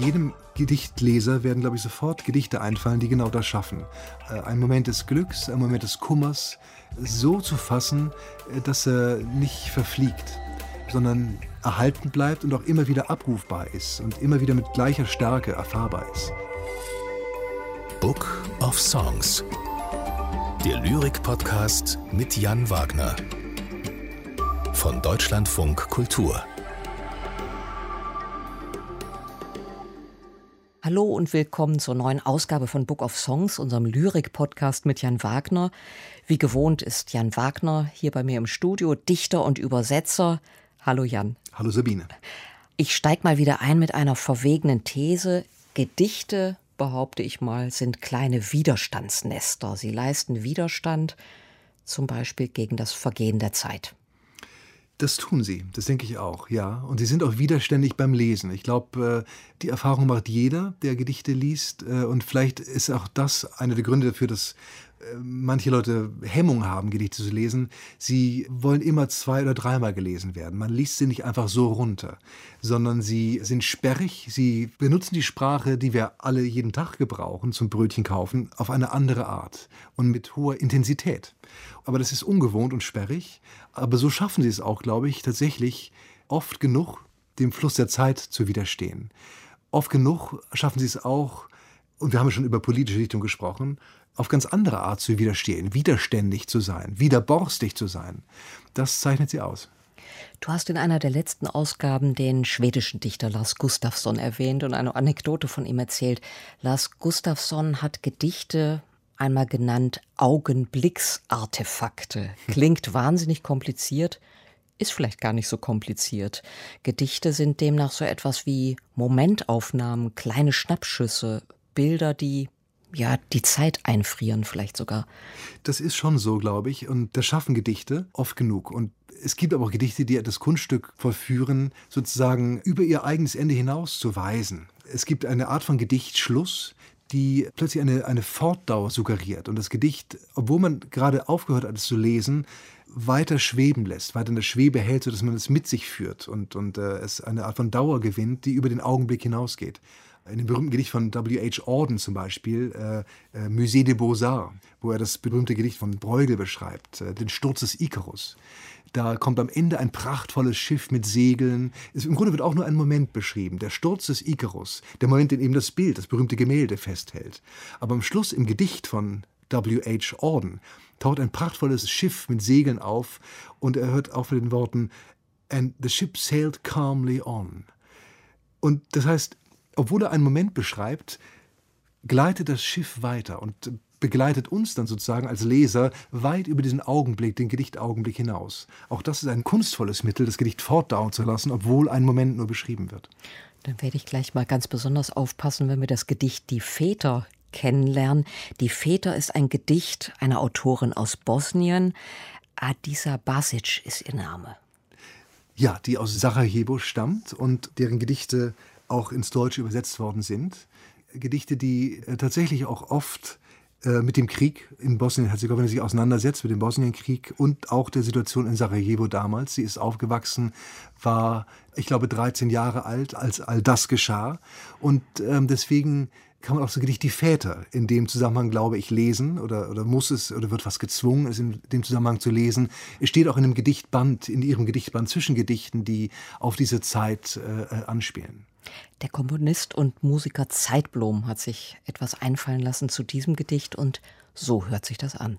Jedem Gedichtleser werden, glaube ich, sofort Gedichte einfallen, die genau das schaffen. Äh, ein Moment des Glücks, ein Moment des Kummers so zu fassen, äh, dass er nicht verfliegt, sondern erhalten bleibt und auch immer wieder abrufbar ist und immer wieder mit gleicher Stärke erfahrbar ist. Book of Songs. Der Lyrik-Podcast mit Jan Wagner. Von Deutschlandfunk Kultur. Hallo und willkommen zur neuen Ausgabe von Book of Songs, unserem Lyrik-Podcast mit Jan Wagner. Wie gewohnt ist Jan Wagner hier bei mir im Studio, Dichter und Übersetzer. Hallo Jan. Hallo Sabine. Ich steige mal wieder ein mit einer verwegenen These. Gedichte, behaupte ich mal, sind kleine Widerstandsnester. Sie leisten Widerstand, zum Beispiel gegen das Vergehen der Zeit. Das tun sie, das denke ich auch, ja. Und sie sind auch widerständig beim Lesen. Ich glaube, äh, die Erfahrung macht jeder, der Gedichte liest. Äh, und vielleicht ist auch das einer der Gründe dafür, dass manche Leute Hemmung haben, Gedichte zu lesen. Sie wollen immer zwei- oder dreimal gelesen werden. Man liest sie nicht einfach so runter, sondern sie sind sperrig. Sie benutzen die Sprache, die wir alle jeden Tag gebrauchen zum Brötchen kaufen, auf eine andere Art und mit hoher Intensität. Aber das ist ungewohnt und sperrig. Aber so schaffen sie es auch, glaube ich, tatsächlich oft genug, dem Fluss der Zeit zu widerstehen. Oft genug schaffen sie es auch, und wir haben schon über politische Dichtung gesprochen, auf ganz andere Art zu widerstehen, widerständig zu sein, widerborstig zu sein. Das zeichnet sie aus. Du hast in einer der letzten Ausgaben den schwedischen Dichter Lars Gustafsson erwähnt und eine Anekdote von ihm erzählt. Lars Gustafsson hat Gedichte einmal genannt Augenblicksartefakte. Klingt wahnsinnig kompliziert, ist vielleicht gar nicht so kompliziert. Gedichte sind demnach so etwas wie Momentaufnahmen, kleine Schnappschüsse, Bilder, die ja, die Zeit einfrieren vielleicht sogar. Das ist schon so, glaube ich. Und das schaffen Gedichte oft genug. Und es gibt aber auch Gedichte, die das Kunststück vollführen, sozusagen über ihr eigenes Ende hinaus zu weisen. Es gibt eine Art von Gedichtschluss, die plötzlich eine, eine Fortdauer suggeriert und das Gedicht, obwohl man gerade aufgehört hat, es zu lesen, weiter schweben lässt, weiter in der Schwebe hält, sodass man es mit sich führt und, und äh, es eine Art von Dauer gewinnt, die über den Augenblick hinausgeht in dem berühmten Gedicht von W.H. Auden zum Beispiel, äh, äh, Musée des Beaux-Arts, wo er das berühmte Gedicht von Bruegel beschreibt, äh, den Sturz des Icarus. Da kommt am Ende ein prachtvolles Schiff mit Segeln. Es, Im Grunde wird auch nur ein Moment beschrieben, der Sturz des Icarus, der Moment, in dem das Bild, das berühmte Gemälde festhält. Aber am Schluss im Gedicht von W.H. Auden taucht ein prachtvolles Schiff mit Segeln auf und er hört auf mit den Worten And the ship sailed calmly on. Und das heißt, obwohl er einen Moment beschreibt, gleitet das Schiff weiter und begleitet uns dann sozusagen als Leser weit über diesen Augenblick, den Gedichtaugenblick hinaus. Auch das ist ein kunstvolles Mittel, das Gedicht fortdauern zu lassen, obwohl ein Moment nur beschrieben wird. Dann werde ich gleich mal ganz besonders aufpassen, wenn wir das Gedicht Die Väter kennenlernen. Die Väter ist ein Gedicht einer Autorin aus Bosnien. Adisa Basic ist ihr Name. Ja, die aus Sarajevo stammt und deren Gedichte auch ins Deutsche übersetzt worden sind. Gedichte, die äh, tatsächlich auch oft äh, mit dem Krieg in Bosnien-Herzegowina sich auseinandersetzt, mit dem Bosnienkrieg und auch der Situation in Sarajevo damals. Sie ist aufgewachsen, war, ich glaube, 13 Jahre alt, als all das geschah. Und ähm, deswegen kann man auch so Gedicht Die Väter in dem Zusammenhang, glaube ich, lesen oder, oder muss es oder wird was gezwungen, es in dem Zusammenhang zu lesen. Es steht auch in einem Gedichtband, in ihrem Gedichtband zwischen Gedichten, die auf diese Zeit äh, anspielen. Der Komponist und Musiker Zeitblom hat sich etwas einfallen lassen zu diesem Gedicht und so hört sich das an.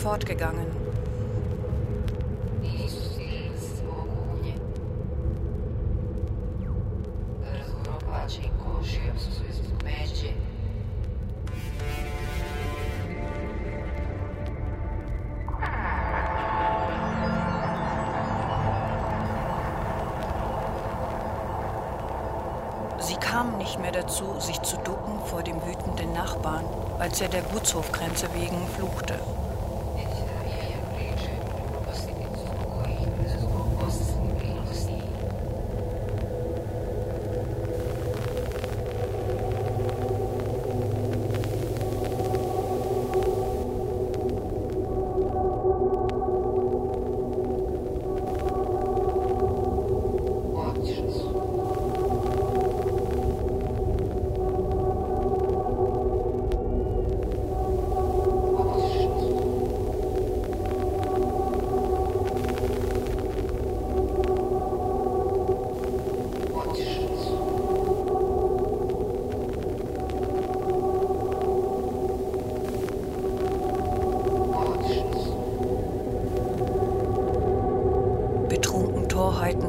Fortgegangen. Sie kamen nicht mehr dazu, sich zu ducken vor dem wütenden Nachbarn, als er der Gutshofgrenze wegen fluchte.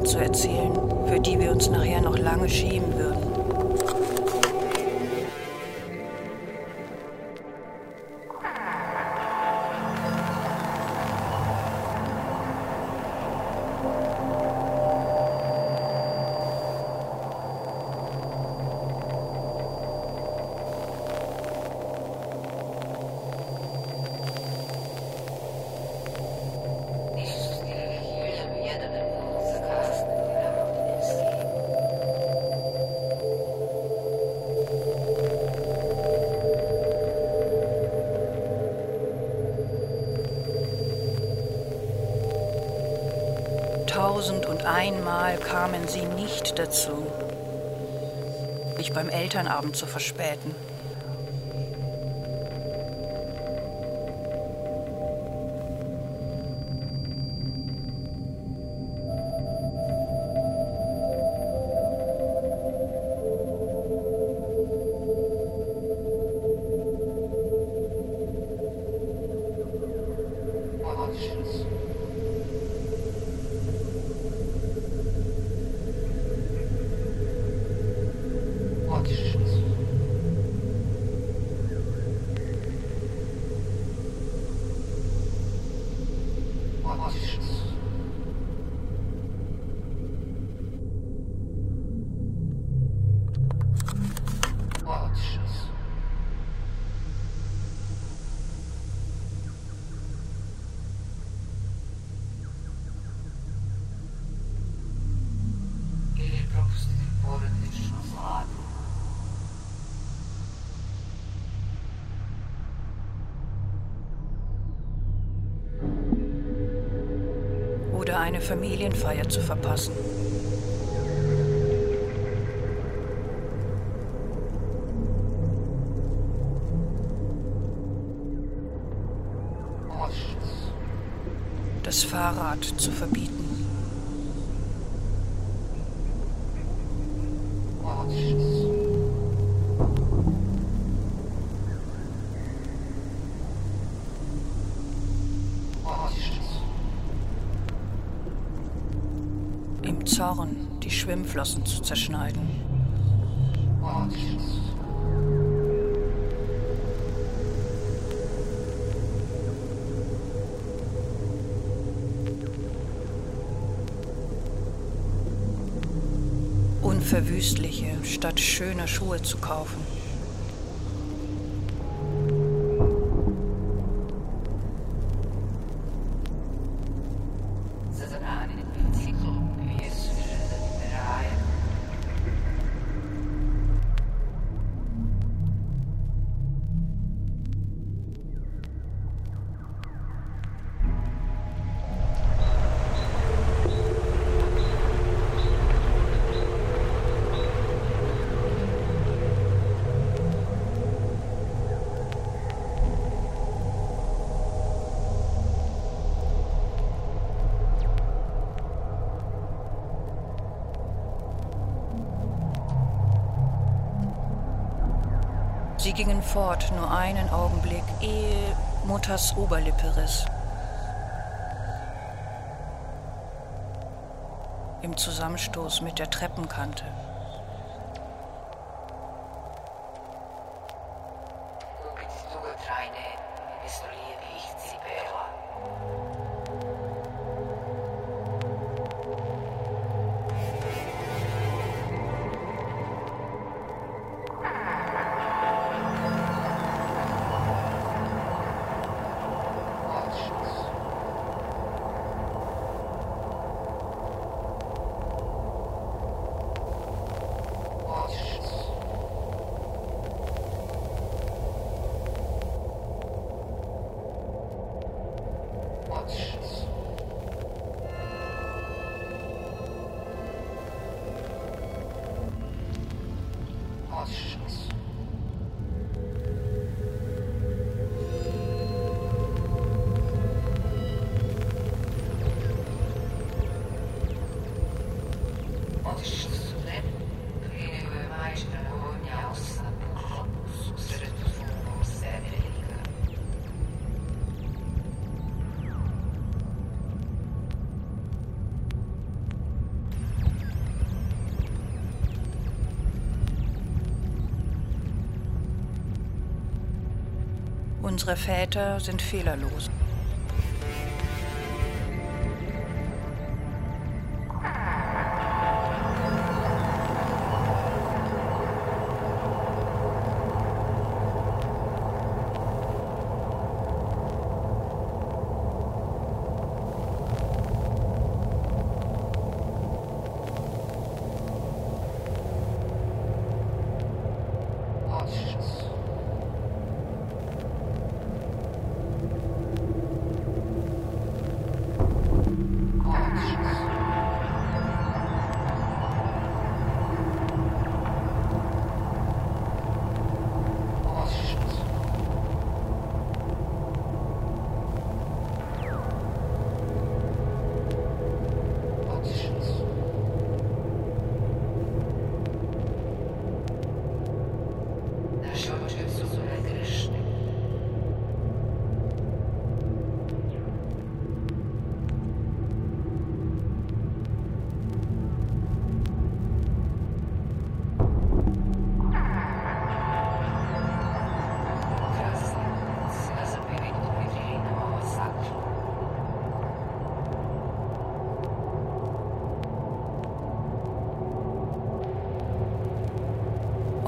Zu erzählen, für die wir uns nachher noch lange schämen würden. Einmal kamen sie nicht dazu, mich beim Elternabend zu verspäten. Oder eine Familienfeier zu verpassen. Das Fahrrad zu verbieten. Zorn die Schwimmflossen zu zerschneiden. Unverwüstliche, statt schöner Schuhe zu kaufen. Sie gingen fort, nur einen Augenblick, ehe Mutters Oberlippe riss. Im Zusammenstoß mit der Treppenkante. hipóteses. Unsere Väter sind fehlerlos.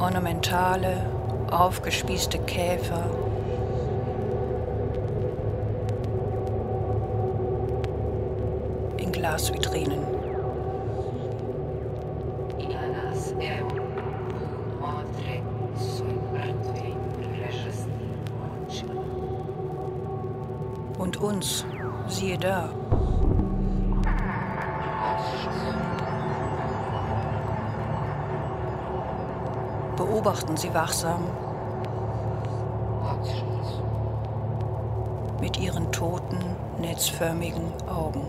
Ornamentale, aufgespießte Käfer. In Glasvitrinen. Und uns, siehe da. Beobachten sie wachsam. Mit ihren toten, netzförmigen Augen.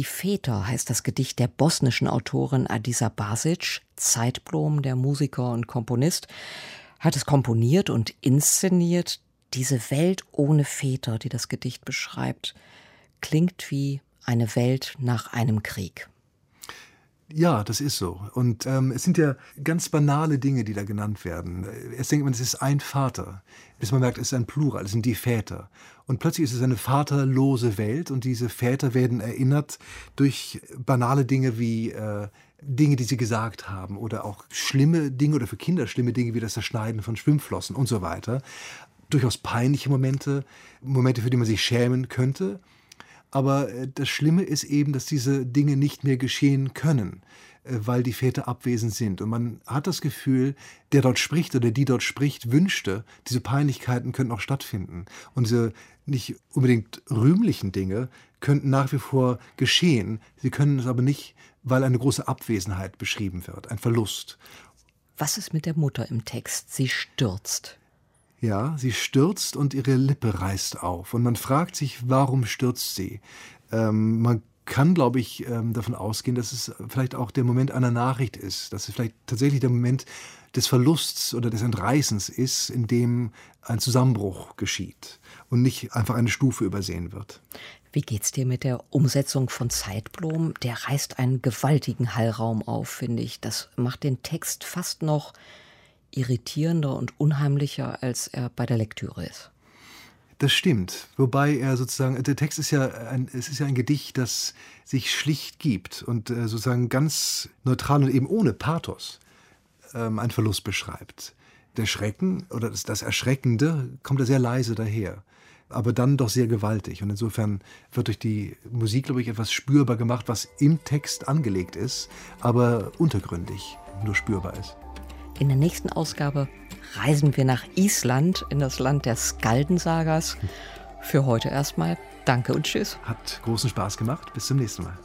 Die Väter heißt das Gedicht der bosnischen Autorin Adisa Basic, Zeitblom, der Musiker und Komponist, hat es komponiert und inszeniert. Diese Welt ohne Väter, die das Gedicht beschreibt, klingt wie eine Welt nach einem Krieg. Ja, das ist so. Und ähm, es sind ja ganz banale Dinge, die da genannt werden. Erst denkt man, es ist ein Vater, bis man merkt, es ist ein Plural, es sind die Väter. Und plötzlich ist es eine vaterlose Welt und diese Väter werden erinnert durch banale Dinge wie äh, Dinge, die sie gesagt haben oder auch schlimme Dinge oder für Kinder schlimme Dinge wie das Zerschneiden von Schwimmflossen und so weiter. Durchaus peinliche Momente, Momente, für die man sich schämen könnte. Aber äh, das Schlimme ist eben, dass diese Dinge nicht mehr geschehen können. äh, weil die Väter abwesend sind. Und man hat das Gefühl, der dort spricht oder die dort spricht, wünschte, diese Peinlichkeiten könnten auch stattfinden. Und diese nicht unbedingt rühmlichen Dinge könnten nach wie vor geschehen. Sie können es aber nicht, weil eine große Abwesenheit beschrieben wird, ein Verlust. Was ist mit der Mutter im Text? Sie stürzt. Ja, sie stürzt und ihre Lippe reißt auf. Und man fragt sich, warum stürzt sie? Ähm, man kann, glaube ich, ähm, davon ausgehen, dass es vielleicht auch der Moment einer Nachricht ist, dass es vielleicht tatsächlich der Moment des Verlusts oder des Entreißens ist, in dem ein Zusammenbruch geschieht und nicht einfach eine Stufe übersehen wird. Wie geht's dir mit der Umsetzung von Zeitblom? Der reißt einen gewaltigen Hallraum auf, finde ich. Das macht den Text fast noch irritierender und unheimlicher, als er bei der Lektüre ist. Das stimmt. Wobei er sozusagen, der Text ist ja ein, es ist ja ein Gedicht, das sich schlicht gibt und äh, sozusagen ganz neutral und eben ohne Pathos ähm, einen Verlust beschreibt. Der Schrecken oder das, das Erschreckende kommt da sehr leise daher aber dann doch sehr gewaltig. Und insofern wird durch die Musik, glaube ich, etwas spürbar gemacht, was im Text angelegt ist, aber untergründig nur spürbar ist. In der nächsten Ausgabe reisen wir nach Island, in das Land der Skaldensagas. Für heute erstmal danke und tschüss. Hat großen Spaß gemacht. Bis zum nächsten Mal.